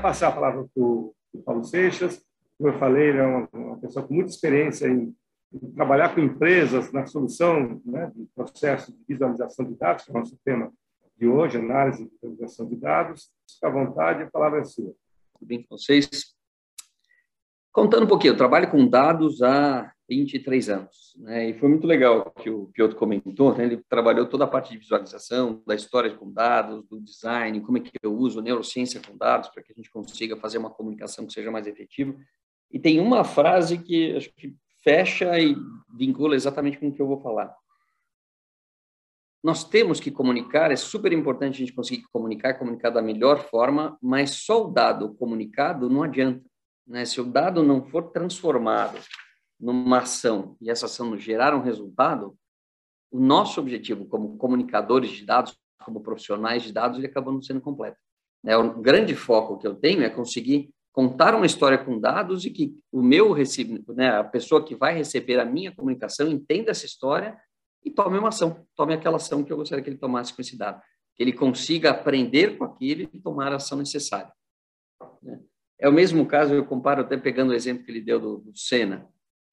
passar a palavra para o Paulo Seixas. Como eu falei, ele é uma, uma pessoa com muita experiência em, em trabalhar com empresas na solução né, do processo de visualização de dados, que é o nosso tema de hoje, análise e visualização de dados. Fique à vontade, a palavra é sua. Tudo bem com vocês? Contando um pouquinho, eu trabalho com dados há 23 anos, né? E foi muito legal que o Piotr comentou, né? Ele trabalhou toda a parte de visualização, da história com dados, do design, como é que eu uso neurociência com dados para que a gente consiga fazer uma comunicação que seja mais efetiva. E tem uma frase que acho que fecha e vincula exatamente com o que eu vou falar. Nós temos que comunicar, é super importante a gente conseguir comunicar, comunicar da melhor forma, mas só o dado comunicado não adianta. Né? Se o dado não for transformado numa ação e essa ação gerar um resultado, o nosso objetivo como comunicadores de dados, como profissionais de dados, ele acaba não sendo completo. Né? O grande foco que eu tenho é conseguir contar uma história com dados e que o meu né, a pessoa que vai receber a minha comunicação entenda essa história e tome uma ação, tome aquela ação que eu gostaria que ele tomasse com esse dado, que ele consiga aprender com aquilo e tomar a ação necessária. Né? É o mesmo caso, eu comparo até pegando o exemplo que ele deu do, do Senna.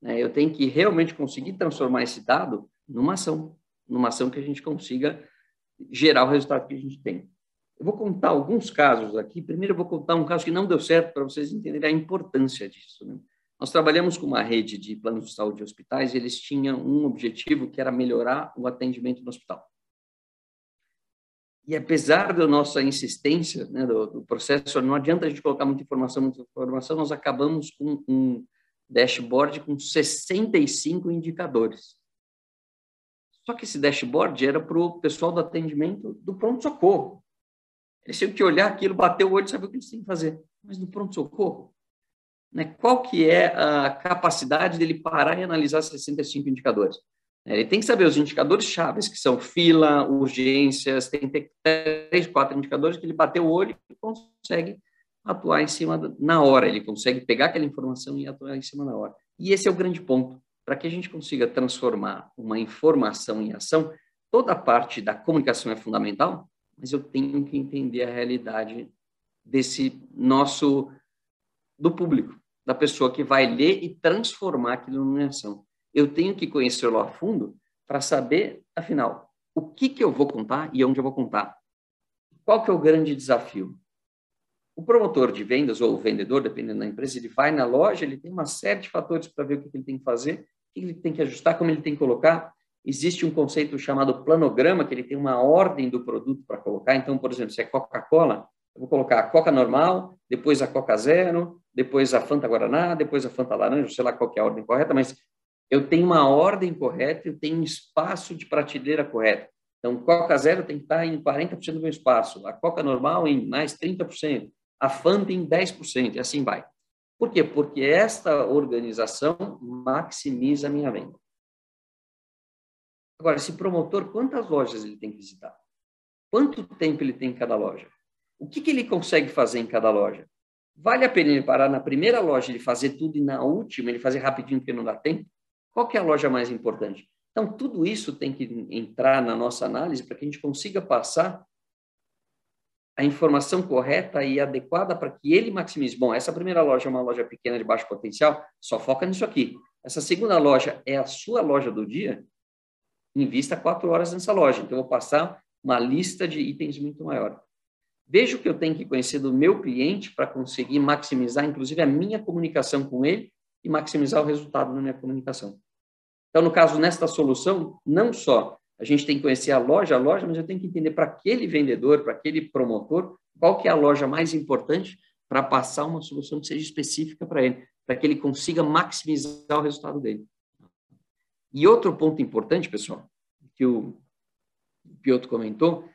Né? Eu tenho que realmente conseguir transformar esse dado numa ação, numa ação que a gente consiga gerar o resultado que a gente tem. Eu vou contar alguns casos aqui. Primeiro, eu vou contar um caso que não deu certo para vocês entenderem a importância disso. Né? Nós trabalhamos com uma rede de planos de saúde de hospitais e eles tinham um objetivo que era melhorar o atendimento no hospital. E apesar da nossa insistência né, do, do, processo, não adianta a gente colocar muita informação, muita informação, nós acabamos com um dashboard com 65 indicadores. Só que esse dashboard era para o pessoal do atendimento do pronto-socorro. Eles tinham que olhar aquilo, bater o olho e saber o que eles têm que fazer. Mas no pronto-socorro, né, qual que é a capacidade dele parar e analisar 65 indicadores? Ele tem que saber os indicadores chaves, que são fila, urgências, tem que ter três, quatro indicadores que ele bateu o olho e consegue atuar em cima da, na hora, ele consegue pegar aquela informação e atuar em cima na hora. E esse é o grande ponto. Para que a gente consiga transformar uma informação em ação, toda a parte da comunicação é fundamental, mas eu tenho que entender a realidade desse nosso do público, da pessoa que vai ler e transformar aquilo em ação eu tenho que conhecê-lo a fundo para saber, afinal, o que, que eu vou contar e onde eu vou contar. Qual que é o grande desafio? O promotor de vendas ou o vendedor, dependendo da empresa, ele vai na loja, ele tem uma série de fatores para ver o que ele tem que fazer, o que ele tem que ajustar, como ele tem que colocar. Existe um conceito chamado planograma, que ele tem uma ordem do produto para colocar. Então, por exemplo, se é Coca-Cola, eu vou colocar a Coca normal, depois a Coca Zero, depois a Fanta Guaraná, depois a Fanta Laranja, sei lá qual é a ordem correta, mas eu tenho uma ordem correta, eu tenho um espaço de prateleira correto. Então, Coca Zero tem que estar em 40% do meu espaço, a Coca normal em mais 30%, a em 10%, e assim vai. Por quê? Porque esta organização maximiza a minha venda. Agora, esse promotor, quantas lojas ele tem que visitar? Quanto tempo ele tem em cada loja? O que, que ele consegue fazer em cada loja? Vale a pena ele parar na primeira loja e fazer tudo e na última ele fazer rapidinho porque não dá tempo? Qual que é a loja mais importante? Então, tudo isso tem que entrar na nossa análise para que a gente consiga passar a informação correta e adequada para que ele maximize. Bom, essa primeira loja é uma loja pequena de baixo potencial, só foca nisso aqui. Essa segunda loja é a sua loja do dia, invista quatro horas nessa loja. Então, eu vou passar uma lista de itens muito maior. Veja o que eu tenho que conhecer do meu cliente para conseguir maximizar, inclusive, a minha comunicação com ele e maximizar o resultado na minha comunicação. Então, no caso, nesta solução, não só a gente tem que conhecer a loja, a loja, mas eu tenho que entender para aquele vendedor, para aquele promotor, qual que é a loja mais importante para passar uma solução que seja específica para ele, para que ele consiga maximizar o resultado dele. E outro ponto importante, pessoal, que o Piotr comentou,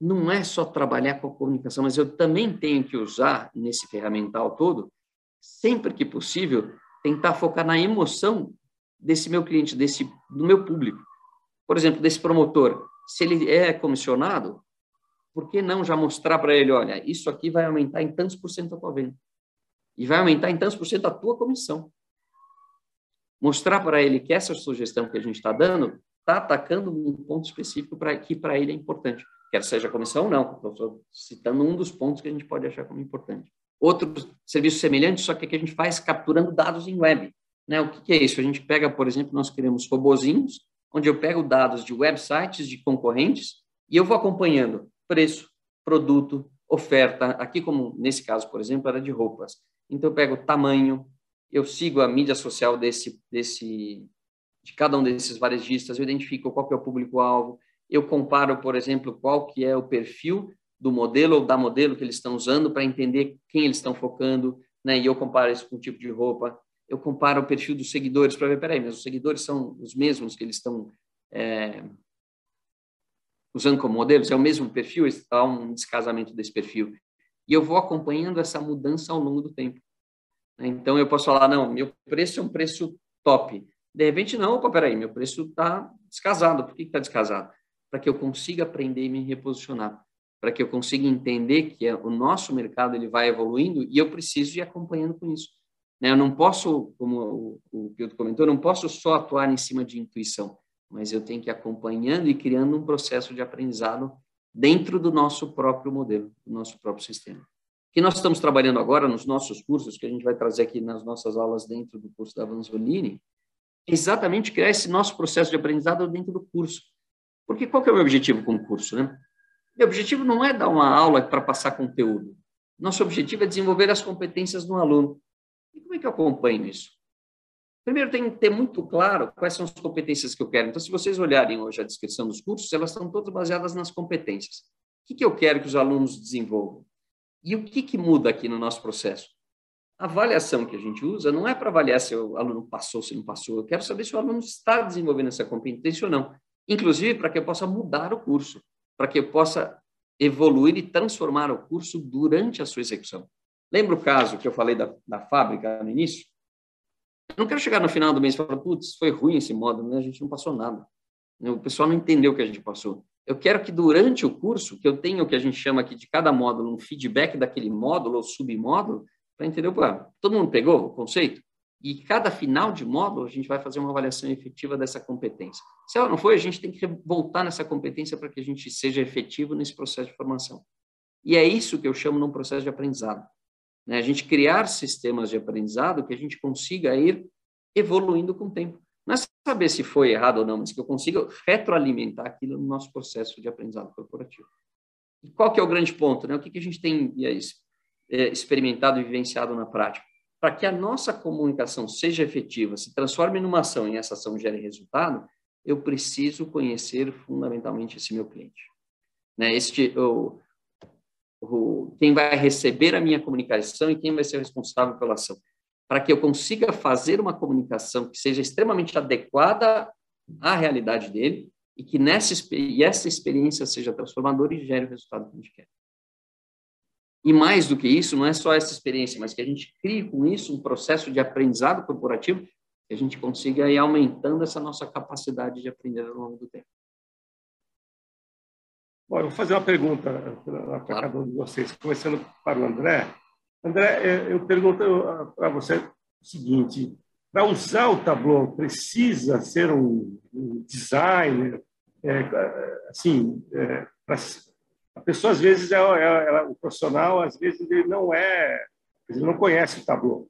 não é só trabalhar com a comunicação, mas eu também tenho que usar nesse ferramental todo, sempre que possível, tentar focar na emoção desse meu cliente, desse do meu público. Por exemplo, desse promotor, se ele é comissionado, por que não já mostrar para ele, olha, isso aqui vai aumentar em tantos por cento a tua venda e vai aumentar em tantos por cento a tua comissão. Mostrar para ele que essa sugestão que a gente está dando está atacando um ponto específico para que para ele é importante. quer seja comissão ou não. Estou citando um dos pontos que a gente pode achar como importante. Outro serviço semelhante, só que aqui a gente faz capturando dados em web. Né? O que, que é isso? A gente pega, por exemplo, nós queremos robozinhos, onde eu pego dados de websites de concorrentes e eu vou acompanhando preço, produto, oferta. Aqui, como nesse caso, por exemplo, era de roupas. Então, eu pego tamanho, eu sigo a mídia social desse, desse, de cada um desses varejistas, eu identifico qual que é o público-alvo, eu comparo, por exemplo, qual que é o perfil do modelo ou da modelo que eles estão usando para entender quem eles estão focando, né? E eu comparo isso com o tipo de roupa. Eu comparo o perfil dos seguidores para ver, peraí, mas os seguidores são os mesmos que eles estão é, usando como modelos? É o mesmo perfil? Há um descasamento desse perfil. E eu vou acompanhando essa mudança ao longo do tempo. Então, eu posso falar, não, meu preço é um preço top. De repente, não, opa, peraí, meu preço está descasado. Por que está descasado? Para que eu consiga aprender e me reposicionar. Para que eu consiga entender que é, o nosso mercado ele vai evoluindo e eu preciso ir acompanhando com isso. Né? Eu não posso, como o Piotr comentou, eu não posso só atuar em cima de intuição mas eu tenho que ir acompanhando e criando um processo de aprendizado dentro do nosso próprio modelo, do nosso próprio sistema. O que nós estamos trabalhando agora nos nossos cursos, que a gente vai trazer aqui nas nossas aulas dentro do curso da Vanzolini, é exatamente criar esse nosso processo de aprendizado dentro do curso. Porque qual que é o meu objetivo com o curso, né? Meu objetivo não é dar uma aula para passar conteúdo. Nosso objetivo é desenvolver as competências do aluno. E como é que eu acompanho isso? Primeiro, tem que ter muito claro quais são as competências que eu quero. Então, se vocês olharem hoje a descrição dos cursos, elas estão todas baseadas nas competências. O que, que eu quero que os alunos desenvolvam? E o que, que muda aqui no nosso processo? A avaliação que a gente usa não é para avaliar se o aluno passou, se não passou. Eu quero saber se o aluno está desenvolvendo essa competência ou não. Inclusive, para que eu possa mudar o curso, para que eu possa evoluir e transformar o curso durante a sua execução. Lembra o caso que eu falei da, da fábrica no início? Eu não quero chegar no final do mês e falar, putz, foi ruim esse módulo, né? a gente não passou nada. O pessoal não entendeu o que a gente passou. Eu quero que durante o curso, que eu tenha o que a gente chama aqui de cada módulo, um feedback daquele módulo ou submódulo, para entender, pô, todo mundo pegou o conceito? E cada final de módulo, a gente vai fazer uma avaliação efetiva dessa competência. Se ela não foi, a gente tem que voltar nessa competência para que a gente seja efetivo nesse processo de formação. E é isso que eu chamo de um processo de aprendizado. Né? A gente criar sistemas de aprendizado que a gente consiga ir evoluindo com o tempo. Não é saber se foi errado ou não, mas que eu consiga retroalimentar aquilo no nosso processo de aprendizado corporativo. E qual que é o grande ponto? Né? O que, que a gente tem é, experimentado e vivenciado na prática? Para que a nossa comunicação seja efetiva, se transforme numa ação e essa ação gere resultado, eu preciso conhecer fundamentalmente esse meu cliente. Né? Este, o, quem vai receber a minha comunicação e quem vai ser responsável pela ação. Para que eu consiga fazer uma comunicação que seja extremamente adequada à realidade dele e que nessa e essa experiência seja transformadora e gere o resultado que a gente quer. E mais do que isso, não é só essa experiência, mas que a gente crie com isso um processo de aprendizado corporativo que a gente consiga ir aumentando essa nossa capacidade de aprender ao longo do tempo. Bom, eu vou fazer uma pergunta para cada um de vocês, começando para o André. André, é, eu pergunto para você o seguinte: para usar o Tableau, precisa ser um, designer? É, assim, é, pra, a pessoa, às vezes, é, é, o profissional, às vezes, ele não é, ele não conhece o Tableau.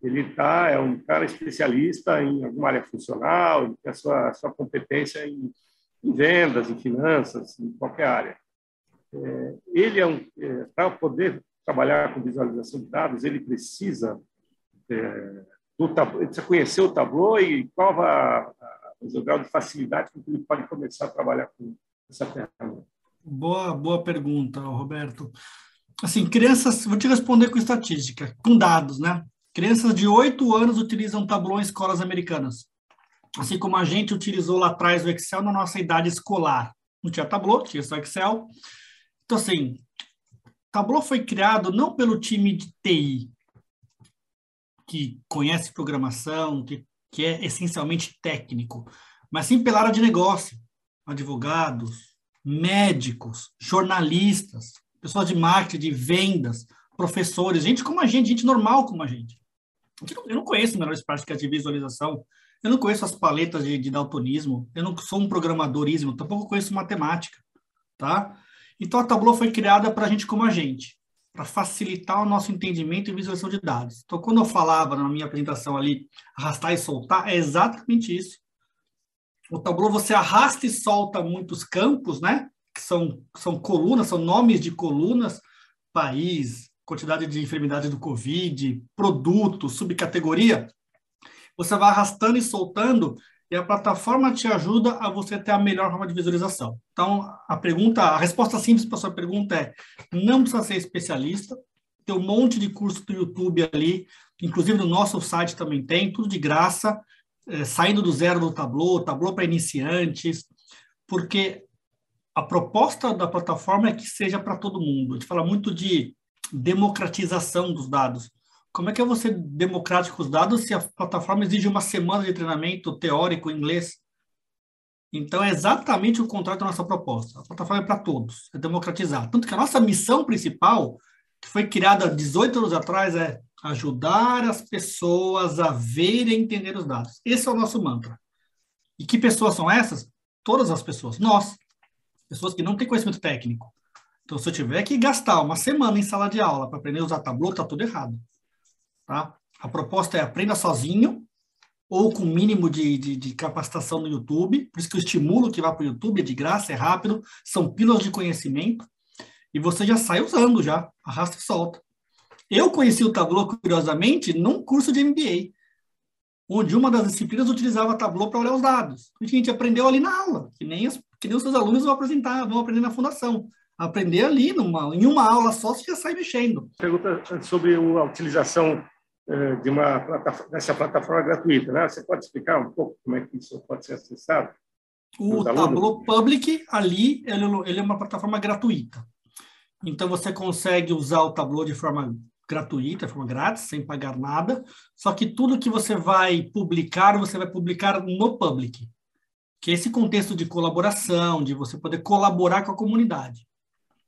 Ele tá, é um cara especialista em alguma área funcional, ele tem a sua, a sua competência em em vendas, em finanças, em qualquer área. É, ele é um, é, para poder trabalhar com visualização de dados, ele precisa é, do tablo, conhecer o Tableau e qual a, a, o grau de facilidade com que ele pode começar a trabalhar com essa ferramenta. Boa, boa pergunta, Roberto. Assim, crianças, vou te responder com estatística, com dados, né? Crianças de 8 anos utilizam Tableau em escolas americanas assim como a gente utilizou lá atrás o Excel na nossa idade escolar. Não tinha Tableau, tinha só Excel. Então, assim, Tableau foi criado não pelo time de TI, que conhece programação, que, que é essencialmente técnico, mas sim pela área de negócio, advogados, médicos, jornalistas, pessoas de marketing, de vendas, professores, gente como a gente, gente normal como a gente. Eu não conheço melhores práticas de visualização, eu não conheço as paletas de, de daltonismo, eu não sou um programadorismo, tampouco conheço matemática, tá? Então, a Tableau foi criada para a gente como a gente, para facilitar o nosso entendimento e visualização de dados. Então, quando eu falava na minha apresentação ali, arrastar e soltar, é exatamente isso. O Tableau, você arrasta e solta muitos campos, né? Que são, são colunas, são nomes de colunas, país, quantidade de enfermidade do Covid, produto, subcategoria. Você vai arrastando e soltando e a plataforma te ajuda a você ter a melhor forma de visualização. Então, a pergunta, a resposta simples para sua pergunta é: não precisa ser especialista, tem um monte de curso do YouTube ali, inclusive no nosso site também tem, tudo de graça, é, saindo do zero do Tableau, Tableau para iniciantes, porque a proposta da plataforma é que seja para todo mundo. A gente fala muito de democratização dos dados. Como é que é você democrático os dados se a plataforma exige uma semana de treinamento teórico em inglês? Então, é exatamente o contrário da nossa proposta. A plataforma é para todos, é democratizar. Tanto que a nossa missão principal, que foi criada 18 anos atrás, é ajudar as pessoas a ver e entender os dados. Esse é o nosso mantra. E que pessoas são essas? Todas as pessoas. Nós. Pessoas que não têm conhecimento técnico. Então, se eu tiver que gastar uma semana em sala de aula para aprender a usar Tableau, está tudo errado. Tá? A proposta é aprenda sozinho ou com mínimo de, de, de, capacitação no YouTube. Por isso que eu estimulo que vá para o YouTube, é de graça, é rápido, são pílulas de conhecimento. E você já sai usando, já, arrasta e solta. Eu conheci o Tableau, curiosamente, num curso de MBA, onde uma das disciplinas utilizava Tableau para olhar os dados. A gente aprendeu ali na aula, que nem, as, que nem os seus alunos vão apresentar, vão aprender na fundação aprender ali, numa, em uma aula só, você já sai mexendo. Pergunta sobre a utilização de uma plataforma, dessa plataforma gratuita, né? Você pode explicar um pouco como é que isso pode ser acessado? O Tableau Public, ali, ele, ele é uma plataforma gratuita. Então, você consegue usar o Tableau de forma gratuita, de forma grátis, sem pagar nada. Só que tudo que você vai publicar, você vai publicar no Public. Que é esse contexto de colaboração, de você poder colaborar com a comunidade.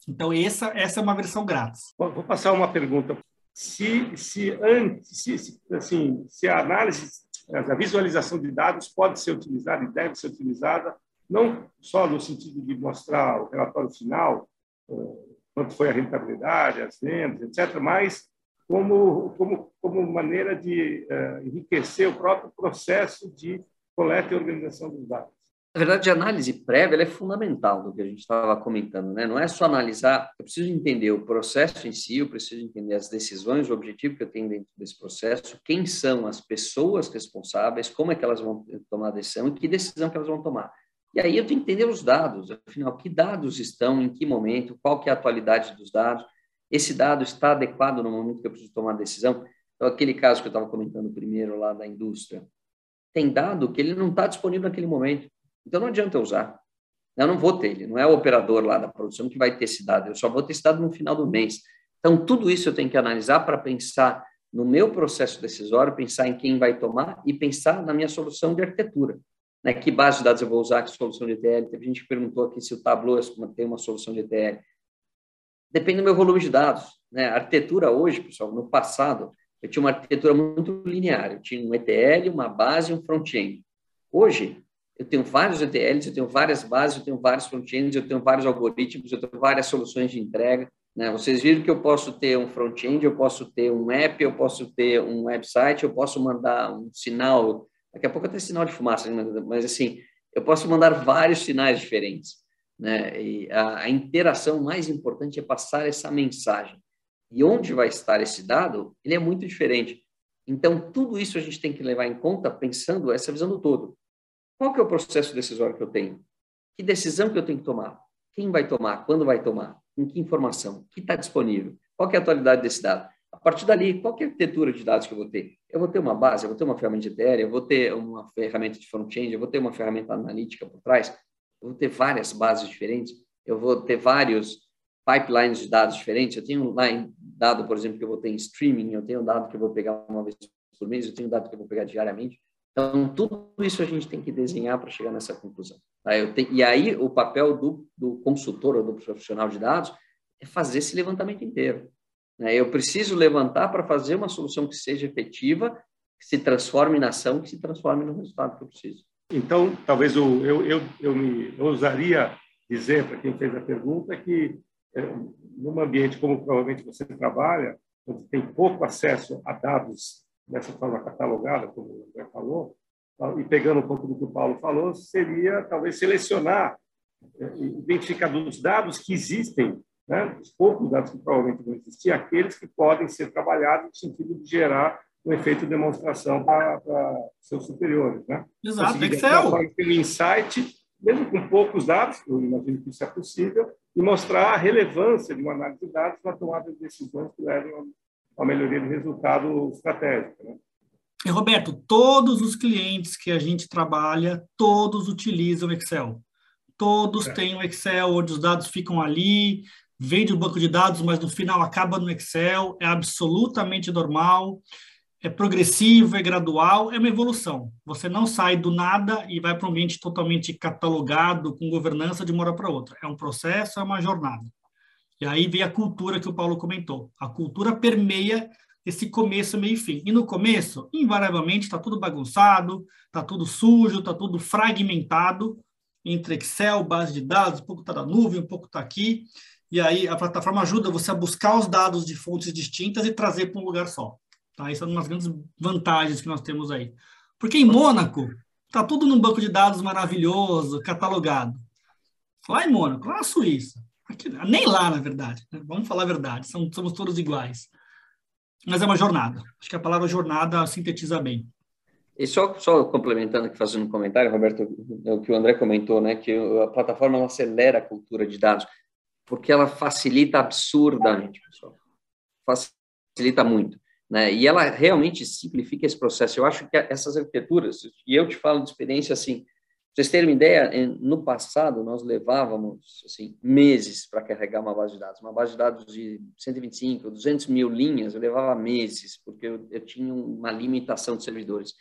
Então, essa, essa é uma versão grátis. Vou passar uma pergunta se, se, antes, se, assim, se a análise, a visualização de dados pode ser utilizada e deve ser utilizada, não só no sentido de mostrar o relatório final, eh, quanto foi a rentabilidade, as vendas, etc., mas como, como, como maneira de uh, enriquecer o próprio processo de coleta e organização dos dados. Na verdade, a análise prévia é fundamental do que a gente estava comentando, né? Não é só analisar, eu preciso entender o processo em si, eu preciso entender as decisões, o objetivo que eu tenho dentro desse processo, quem são as pessoas responsáveis, como é que elas vão tomar a decisão e que decisão que elas vão tomar. E aí eu tenho que entender os dados, afinal, que dados estão, em que momento, qual que é a atualidade dos dados, esse dado está adequado no momento que eu preciso tomar a decisão. Então, aquele caso que eu estava comentando primeiro lá da indústria, tem dado que ele não está disponível naquele momento. Então não adianta eu usar. Eu não vou ter ele, não é o operador lá da produção que vai ter esse dado, eu só vou ter esse dado no final do mês. Então tudo isso eu tenho que analisar para pensar no meu processo decisório, pensar em quem vai tomar e pensar na minha solução de arquitetura. Né? Que base de dados eu vou usar, que solução de ETL? Teve gente que perguntou aqui se o Tableau tem uma solução de ETL. Depende do meu volume de dados. Né? A arquitetura hoje, pessoal, no passado, eu tinha uma arquitetura muito linear. Eu tinha um ETL, uma base e um front-end. Hoje, eu tenho vários ETLs, eu tenho várias bases, eu tenho vários front-ends, eu tenho vários algoritmos, eu tenho várias soluções de entrega. Né? Vocês viram que eu posso ter um front-end, eu posso ter um app, eu posso ter um website, eu posso mandar um sinal, daqui a pouco até sinal de fumaça, né? mas assim, eu posso mandar vários sinais diferentes. Né? E a, a interação mais importante é passar essa mensagem. E onde vai estar esse dado, ele é muito diferente. Então, tudo isso a gente tem que levar em conta pensando essa visão do todo. Qual que é o processo decisório que eu tenho? Que decisão que eu tenho que tomar? Quem vai tomar? Quando vai tomar? Com que informação? que está disponível? Qual que é a atualidade desse dado? A partir dali, qual é a arquitetura de dados que eu vou ter? Eu vou ter uma base, eu vou ter uma ferramenta de ETL, eu vou ter uma ferramenta de front-end, eu vou ter uma ferramenta analítica por trás, eu vou ter várias bases diferentes, eu vou ter vários pipelines de dados diferentes. Eu tenho em dado, por exemplo, que eu vou ter em streaming, eu tenho dado que eu vou pegar uma vez por mês, eu tenho dado que eu vou pegar diariamente. Então, tudo isso a gente tem que desenhar para chegar nessa conclusão. Tá? Tenho, e aí, o papel do, do, consultor ou do profissional de dados é fazer esse levantamento inteiro. Né? Eu preciso levantar para fazer uma solução que seja efetiva, que se transforme na ação, que se transforme no resultado que eu preciso. Então, talvez eu, eu, eu, eu me eu usaria dizer para quem fez a pergunta que, é, num ambiente como provavelmente você trabalha, onde tem pouco acesso a dados dessa forma catalogada, como o André falou, e pegando um pouco do que o Paulo falou, seria talvez selecionar, é, identificar dos dados que existem, né, os poucos dados que provavelmente vão existir, aqueles que podem ser trabalhados no sentido de gerar um efeito de demonstração para, para seus superiores. Né? Exato, Excel. Ter um insight, mesmo com poucos dados, eu imagino que isso é possível, e mostrar a relevância de uma análise de dados na tomada de decisões que levem a uma melhoria de resultado estratégico. Né? E, Roberto, todos os clientes que a gente trabalha, todos utilizam Excel. Todos é. têm o Excel, onde os dados ficam ali, vem do banco de dados, mas no final acaba no Excel, é absolutamente normal é progressivo, é gradual, é uma evolução. Você não sai do nada e vai para um ambiente totalmente catalogado, com governança de uma hora para outra. É um processo, é uma jornada. E aí vem a cultura que o Paulo comentou. A cultura permeia esse começo, meio e fim. E no começo, invariavelmente, está tudo bagunçado, está tudo sujo, está tudo fragmentado entre Excel, base de dados, um pouco está na nuvem, um pouco está aqui. E aí a plataforma ajuda você a buscar os dados de fontes distintas e trazer para um lugar só. Tá? Isso é uma das grandes vantagens que nós temos aí. Porque em Mônaco, está tudo num banco de dados maravilhoso, catalogado. Lá em Mônaco, lá na Suíça. Aqui, nem lá, na verdade. Né? Vamos falar a verdade, somos, somos todos iguais. Mas é uma jornada. Acho que a palavra jornada sintetiza bem. E só, só complementando aqui, fazendo um comentário, Roberto, o que o André comentou, né, que a plataforma acelera a cultura de dados, porque ela facilita absurdamente, pessoal. Facilita muito. Né? E ela realmente simplifica esse processo. Eu acho que essas arquiteturas, e eu te falo de experiência assim, vocês terem uma ideia, no passado nós levávamos assim meses para carregar uma base de dados. Uma base de dados de 125, 200 mil linhas, eu levava meses, porque eu, eu tinha uma limitação de servidores.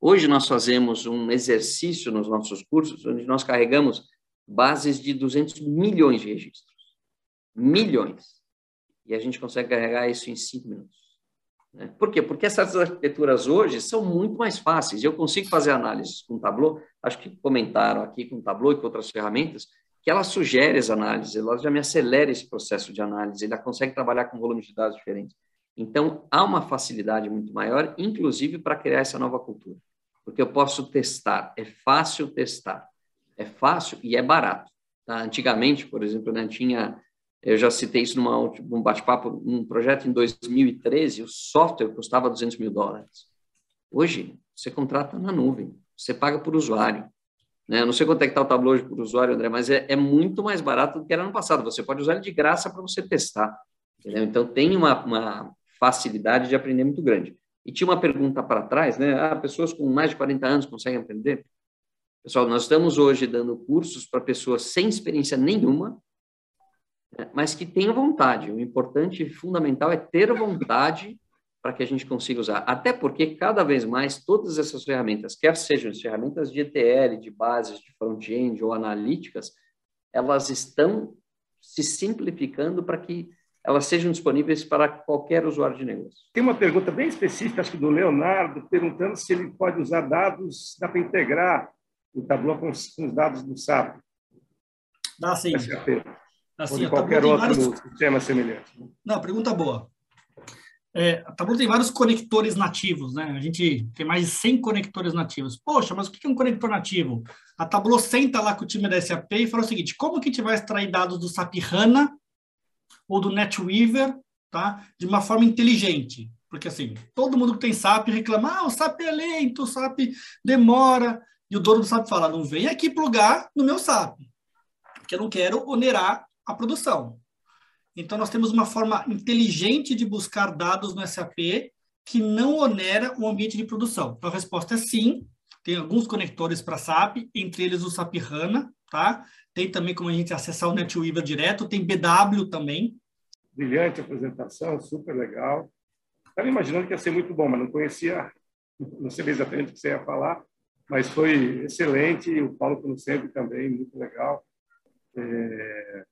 Hoje nós fazemos um exercício nos nossos cursos, onde nós carregamos bases de 200 milhões de registros. Milhões. E a gente consegue carregar isso em cinco minutos. Né? Por quê? Porque essas arquiteturas hoje são muito mais fáceis. Eu consigo fazer análises com Tableau, acho que comentaram aqui com Tableau e com outras ferramentas, que ela sugere as análises, ela já me acelera esse processo de análise, ela consegue trabalhar com volumes de dados diferentes. Então, há uma facilidade muito maior, inclusive para criar essa nova cultura. Porque eu posso testar, é fácil testar, é fácil e é barato. Tá? Antigamente, por exemplo, né, tinha eu já citei isso numa, num bate-papo, um projeto em 2013, o software custava 200 mil dólares. Hoje, você contrata na nuvem, você paga por usuário. Né? Eu não sei quanto é que está o Tableau hoje por usuário, André, mas é, é, muito mais barato do que era no passado. Você pode usar ele de graça para você testar. Entendeu? Então, tem uma, uma facilidade de aprender muito grande. E tinha uma pergunta para trás, né? Ah, pessoas com mais de 40 anos conseguem aprender? Pessoal, nós estamos hoje dando cursos para pessoas sem experiência nenhuma, mas que tenha vontade. O importante e fundamental é ter vontade para que a gente consiga usar. Até porque, cada vez mais, todas essas ferramentas, quer sejam as ferramentas de ETL, de bases, de front-end ou analíticas, elas estão se simplificando para que elas sejam disponíveis para qualquer usuário de negócio. Tem uma pergunta bem específica, acho que do Leonardo, perguntando se ele pode usar dados, dá para integrar o Tableau com os, com os dados do SAP. Dá sim. Assim, Ou qualquer outro vários... sistema semelhante. Né? Não, pergunta boa. É, a Tableau tem vários conectores nativos, né? A gente tem mais de 100 conectores nativos. Poxa, mas o que é um conector nativo? A Tableau senta lá com o time da SAP e fala o seguinte, como que a gente vai extrair dados do SAP HANA ou do NetWeaver, tá? De uma forma inteligente. Porque, assim, todo mundo que tem SAP reclama, ah, o SAP é lento, o SAP demora. E o dono do SAP fala, não vem aqui plugar no meu SAP, porque eu não quero onerar a produção. Então, nós temos uma forma inteligente de buscar dados no SAP que não onera o ambiente de produção. Então, a resposta é sim. Tem alguns conectores para SAP, entre eles o SAP HANA, tá? Tem também como a gente acessar o NetWeaver direto, tem BW também. Brilhante apresentação, super legal. Estava imaginando que ia ser muito bom, mas não conhecia, não sei exatamente o que você ia falar, mas foi excelente. O Paulo, como sempre, também, muito legal. É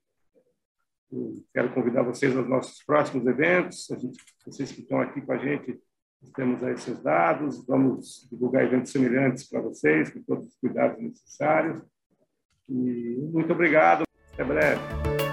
quero convidar vocês aos nossos próximos eventos. Gente, vocês que estão aqui com a gente, temos aí seus dados. Vamos divulgar eventos semelhantes para vocês, com todos os cuidados necessários. E muito obrigado. Até breve.